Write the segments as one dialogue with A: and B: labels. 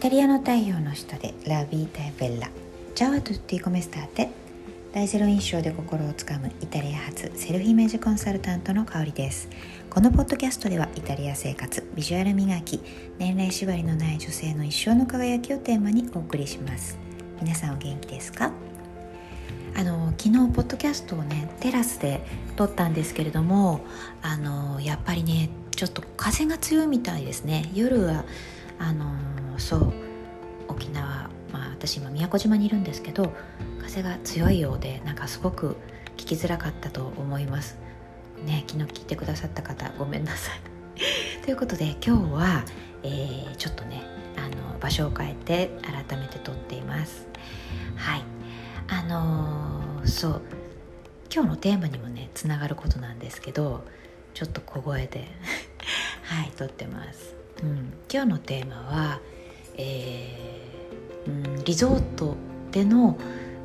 A: タリアの太陽の下でラビータエベッラ。チャワトゥッティコメスターテ大ゼロ印象で心をつかむイタリア発セルフイメージコンサルタントの香りです。このポッドキャストではイタリア生活ビジュアル磨き年齢縛りのない女性の一生の輝きをテーマにお送りします。皆さんお元気ですか？あの昨日ポッドキャストをねテラスで撮ったんですけれどもあのやっぱりねちょっと風が強いみたいですね。夜はあのそう沖縄まあ私今宮古島にいるんですけど風が強いようでなんかすごく聞きづらかったと思います。ね昨日聞いてくださった方ごめんなさい。ということで今日は、えー、ちょっとねあの場所を変えて改めて撮っています。はい。あのー、そう。今日のテーマにもねつながることなんですけどちょっと小声で。はい撮ってます、うん、今日のテーマは、えー、うん、リゾートでの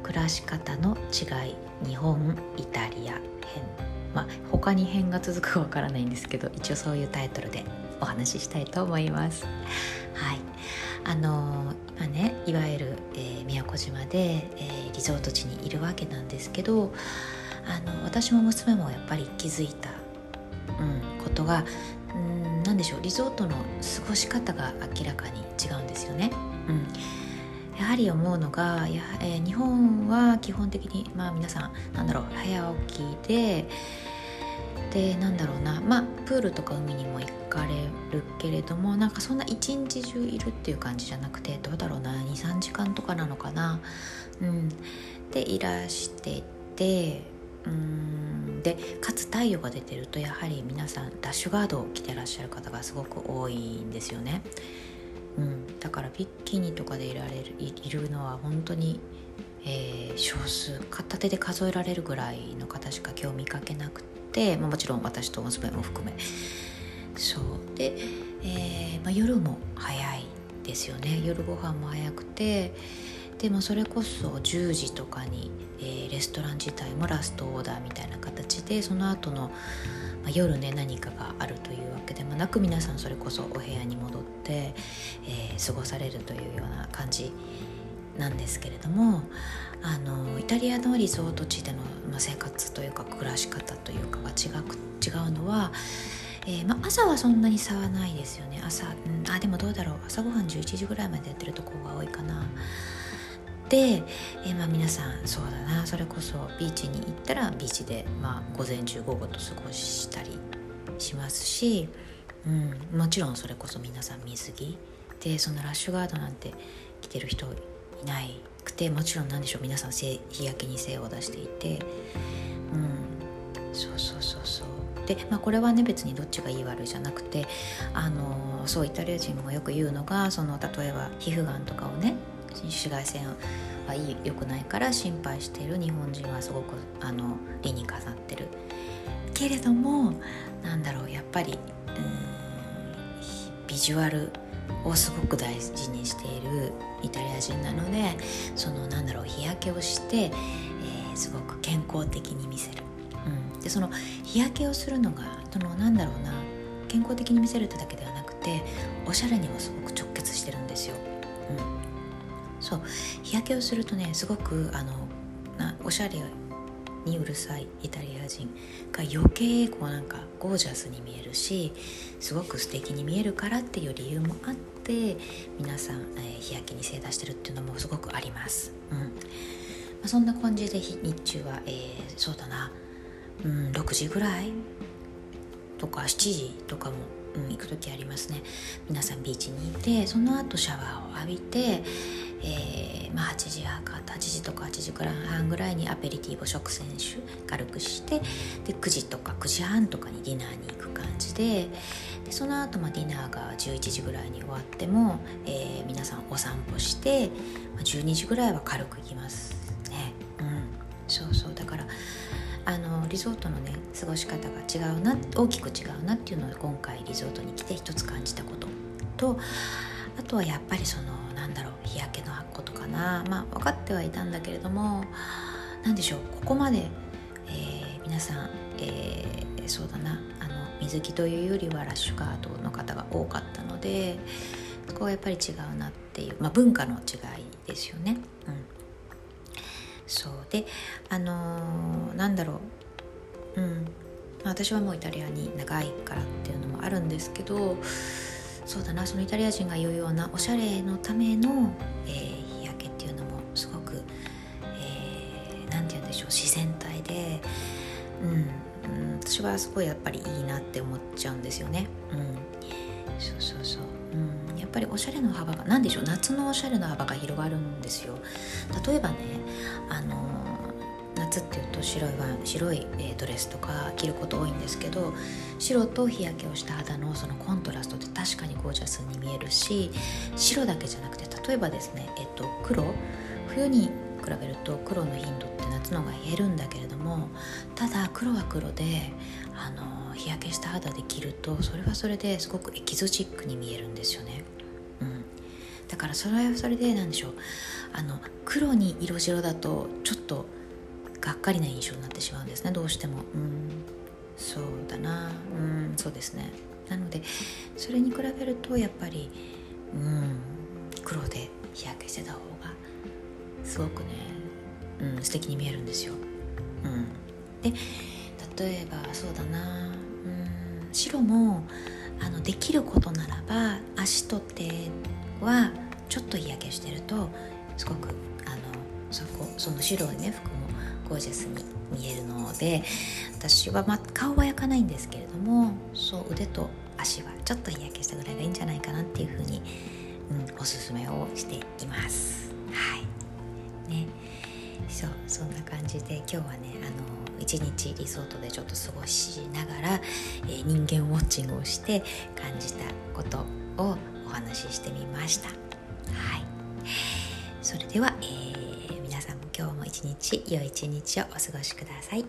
A: 暮らし方の違い。日本イタリア編。まあ他に編が続くかわからないんですけど一応そういうタイトルでお話ししたいと思います。はい。あのー、今ねいわゆる、えー、宮古島で、えー、リゾート地にいるわけなんですけどあの私も娘もやっぱり気づいたうん、ことがうんしょうリゾートの過ごし方が明らかに違うんですよね。うんやはり思うのがや、えー、日本は基本的に、まあ、皆さんなんだろう早起きででなんだろうなまあプールとか海にも行かれるけれどもなんかそんな一日中いるっていう感じじゃなくてどうだろうな23時間とかなのかな。うん、でいらしててうん。でかつ太陽が出てるとやはり皆さんダッシュガードを着てらっしゃる方がすごく多いんですよね、うん、だからビッキニとかでいられるいるのは本当に、えー、少数片手で数えられるぐらいの方しか今日見かけなくて、まあ、もちろん私と娘も含め。そう。で、えーまあ、夜も早いですよね。夜ご飯も早くてでもそれこそ10時とかに、えー、レストラン自体もラストオーダーみたいな形でその後の、まあ、夜ね何かがあるというわけでもなく皆さんそれこそお部屋に戻って、えー、過ごされるというような感じなんですけれどもあのイタリアのリゾート地での、まあ、生活というか暮らし方というかが違く違うのはえーまあ、朝はそんなに差はないですよね。朝、うん、あでもどうだろう。朝ごはん11時ぐらいまでやってるところが多いかな。で、えー、まあ、皆さんそうだな。それこそビーチに行ったらビーチで、まあ、午前中午後と過ごしたりしますし、うん、もちろんそれこそ皆さん水着。でそのラッシュガードなんて着てる人いないくてもちろんなんでしょう皆さん日焼けに精を出していて、うん、そうそうそうそう。で、まあ、これはね別にどっちがいい悪いじゃなくてあのそうイタリア人もよく言うのがその例えば皮膚がんとかをね紫外線はいい良くないから心配している日本人はすごくあの理にかなってる。けれどもなんだろうやっぱりビジュアルをすごく大事にしているイタリア人なのでそのなんだろう日焼けをして、えー、すごく健康的に見せる、うん、でその日焼けをするのがそのなんだろうな健康的に見せるってだけではなくておしゃれにもすごく直そう。日焼けをするとねすごくあのなおしゃれにうるさいイタリア人が余計こうなんかゴージャスに見えるしすごく素敵に見えるからっていう理由もあって皆さん、えー、日焼けに精出してるっていうのもすごくあります。うん。まあ、そんな感じで日中は、えー、そうだな、うん、6時ぐらい？とか7時とかも、うん、行く時ありますね。皆さんビーチにいてその後シャワーを浴びて、まあ、8時半か8時とか8時半ぐらいにアペリティブ食選手軽くしてで9時とか9時半とかにディナーに行く感じででその後、まあディナーが11時ぐらいに終わっても、えー、皆さんお散歩して、まあ、12時ぐらいは軽く行きますね。うん。そうそう。だからあのリゾートのね過ごし方が違うな大きく違うなっていうのを今回リゾートに来て一つ感じたこととあとはやっぱりそのなんだろう日焼けのことかな。まあ分かってはいたんだけれども何でしょうここまで、えー、皆さん、えー、そうだなあの水着というよりはラッシュガードの方が多かったのでそこはやっぱり違うなっていう、まあ、文化の違いですよね。うん、そう。であのー、なんだろう、うん、私はもうイタリアに長いからっていうのもあるんですけどそうだなそのイタリア人が言うようなおしゃれのための、えー、日焼けっていうのもすごく何、えー、て言うんでしょう自然体で、うん、うん、私はすごいやっぱりいいなって思っちゃうんですよね。うん、そうそうそう、うん、やっぱりおしゃれの幅が何でしょう夏のおしゃれの幅が広がるんですよ。例えばねあのっていうと白い白いドレスとか着ること多いんですけど白と日焼けをした肌のそのコントラストって確かにゴージャスに見えるし白だけじゃなくて例えばですね、えっと、黒。冬に比べると黒の頻度って夏の方が減るんだけれどもただ黒は黒であの日焼けした肌で着るとそれはそれですごくエキゾチックに見えるんですよね。うん、だからそれはそれで何でしょう。あの黒に色白だとちょっとがっかりな印象になってしまうんですね。どうしても。うん。そうだな。うん。そうですね。なのでそれに比べるとやっぱりうん。黒で日焼けしてた方がすごくね、うん、素敵に見えるんですよ、うん、で例えばそうだな。うん。白もあのできることならば足と手はちょっと日焼けしてるとすごくあのそこその白いね服もゴージャスに見えるので私は、ま、顔は焼かないんですけれどもそう腕と足はちょっと日焼けしたぐらいがいいんじゃないかなっていうふうに、うん、おすすめをしています。はいねそうそんな感じで今日はねあの一日リゾートでちょっと過ごしながら、えー、人間ウォッチングをして感じたことをお話ししてみました。はいそれでは、えー日良い一日をお過ごしください。